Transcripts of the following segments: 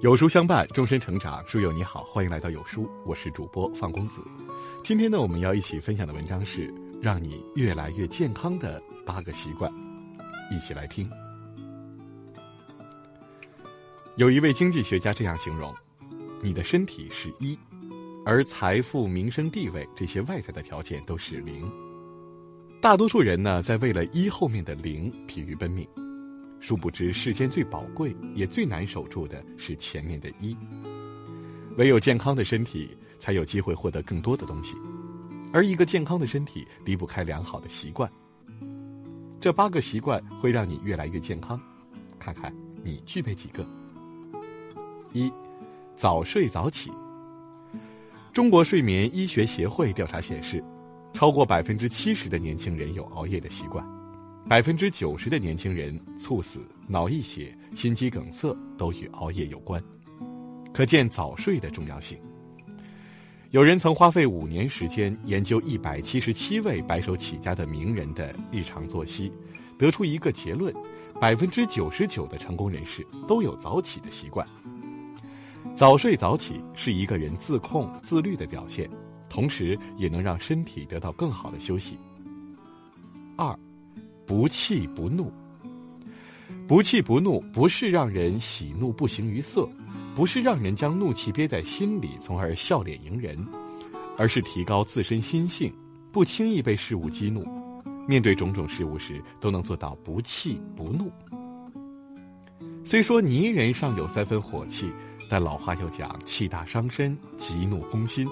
有书相伴，终身成长。书友你好，欢迎来到有书，我是主播范公子。今天呢，我们要一起分享的文章是让你越来越健康的八个习惯，一起来听。有一位经济学家这样形容：你的身体是一，而财富、名声、地位这些外在的条件都是零。大多数人呢，在为了一后面的零疲于奔命。殊不知，世间最宝贵也最难守住的是前面的一。唯有健康的身体，才有机会获得更多的东西。而一个健康的身体，离不开良好的习惯。这八个习惯会让你越来越健康，看看你具备几个。一，早睡早起。中国睡眠医学协会调查显示，超过百分之七十的年轻人有熬夜的习惯。百分之九十的年轻人猝死、脑溢血、心肌梗塞都与熬夜有关，可见早睡的重要性。有人曾花费五年时间研究一百七十七位白手起家的名人的日常作息，得出一个结论：百分之九十九的成功人士都有早起的习惯。早睡早起是一个人自控自律的表现，同时也能让身体得到更好的休息。二。不气不怒，不气不怒不是让人喜怒不形于色，不是让人将怒气憋在心里，从而笑脸迎人，而是提高自身心性，不轻易被事物激怒，面对种种事物时都能做到不气不怒。虽说泥人尚有三分火气，但老话又讲气大伤身，急怒攻心。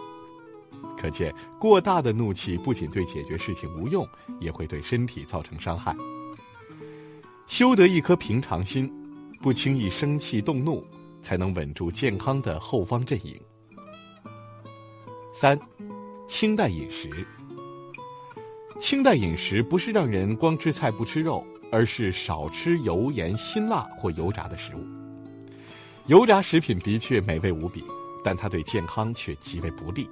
可见，过大的怒气不仅对解决事情无用，也会对身体造成伤害。修得一颗平常心，不轻易生气动怒，才能稳住健康的后方阵营。三，清淡饮食。清淡饮食不是让人光吃菜不吃肉，而是少吃油盐辛辣或油炸的食物。油炸食品的确美味无比，但它对健康却极为不利。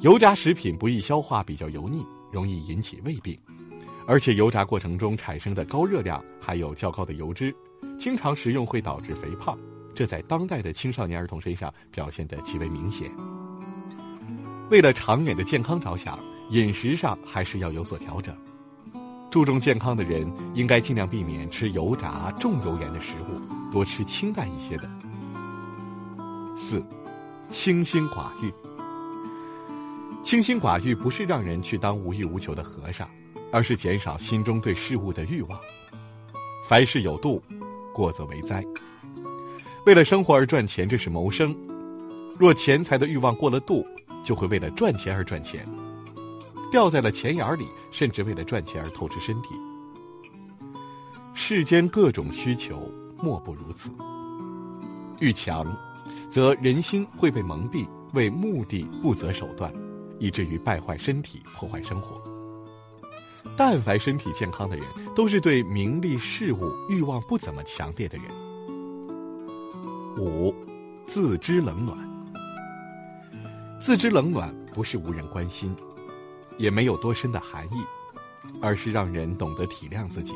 油炸食品不易消化，比较油腻，容易引起胃病，而且油炸过程中产生的高热量还有较高的油脂，经常食用会导致肥胖，这在当代的青少年儿童身上表现得极为明显。为了长远的健康着想，饮食上还是要有所调整。注重健康的人应该尽量避免吃油炸、重油盐的食物，多吃清淡一些的。四，清心寡欲。清心寡欲不是让人去当无欲无求的和尚，而是减少心中对事物的欲望。凡事有度，过则为灾。为了生活而赚钱，这是谋生；若钱财的欲望过了度，就会为了赚钱而赚钱，掉在了钱眼里，甚至为了赚钱而透支身体。世间各种需求，莫不如此。欲强，则人心会被蒙蔽，为目的不择手段。以至于败坏身体、破坏生活。但凡身体健康的人，都是对名利事物欲望不怎么强烈的人。五，自知冷暖。自知冷暖不是无人关心，也没有多深的含义，而是让人懂得体谅自己，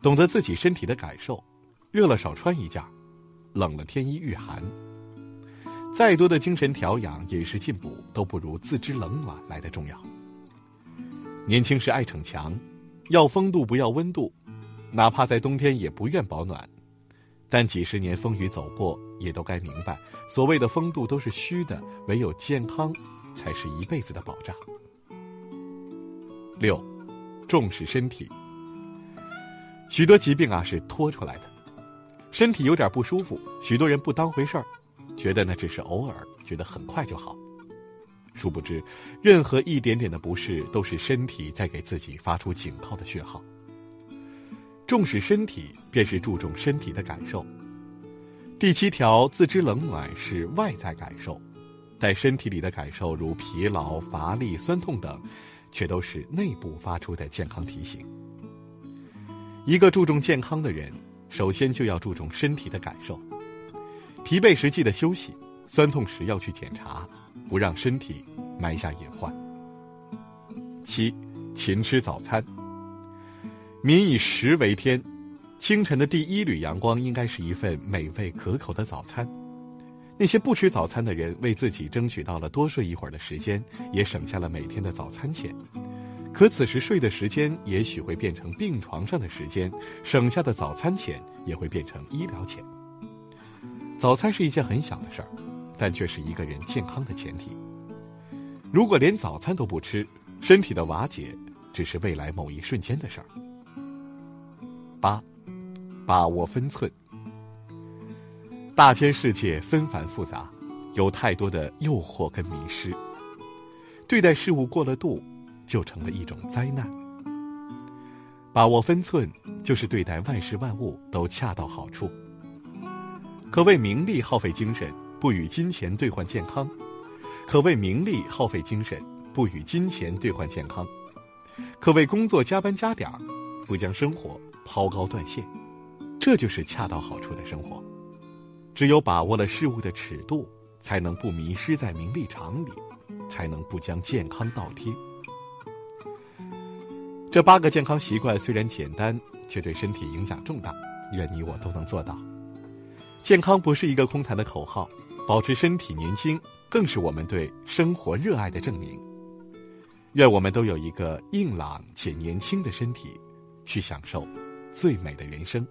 懂得自己身体的感受，热了少穿一件，冷了添衣御寒。再多的精神调养、饮食进补，都不如自知冷暖来的重要。年轻时爱逞强，要风度不要温度，哪怕在冬天也不愿保暖。但几十年风雨走过，也都该明白，所谓的风度都是虚的，唯有健康，才是一辈子的保障。六，重视身体。许多疾病啊是拖出来的，身体有点不舒服，许多人不当回事儿。觉得那只是偶尔，觉得很快就好。殊不知，任何一点点的不适，都是身体在给自己发出警告的讯号。重视身体，便是注重身体的感受。第七条，自知冷暖是外在感受，但身体里的感受，如疲劳、乏力、酸痛等，却都是内部发出的健康提醒。一个注重健康的人，首先就要注重身体的感受。疲惫时记得休息，酸痛时要去检查，不让身体埋下隐患。七，勤吃早餐。民以食为天，清晨的第一缕阳光应该是一份美味可口的早餐。那些不吃早餐的人，为自己争取到了多睡一会儿的时间，也省下了每天的早餐钱。可此时睡的时间也许会变成病床上的时间，省下的早餐钱也会变成医疗钱。早餐是一件很小的事儿，但却是一个人健康的前提。如果连早餐都不吃，身体的瓦解只是未来某一瞬间的事儿。八，把握分寸。大千世界纷繁复杂，有太多的诱惑跟迷失。对待事物过了度，就成了一种灾难。把握分寸，就是对待万事万物都恰到好处。可为名利耗费精神，不与金钱兑换健康；可为名利耗费精神，不与金钱兑换健康；可为工作加班加点儿，不将生活抛高断线。这就是恰到好处的生活。只有把握了事物的尺度，才能不迷失在名利场里，才能不将健康倒贴。这八个健康习惯虽然简单，却对身体影响重大。愿你我都能做到。健康不是一个空谈的口号，保持身体年轻，更是我们对生活热爱的证明。愿我们都有一个硬朗且年轻的身体，去享受最美的人生。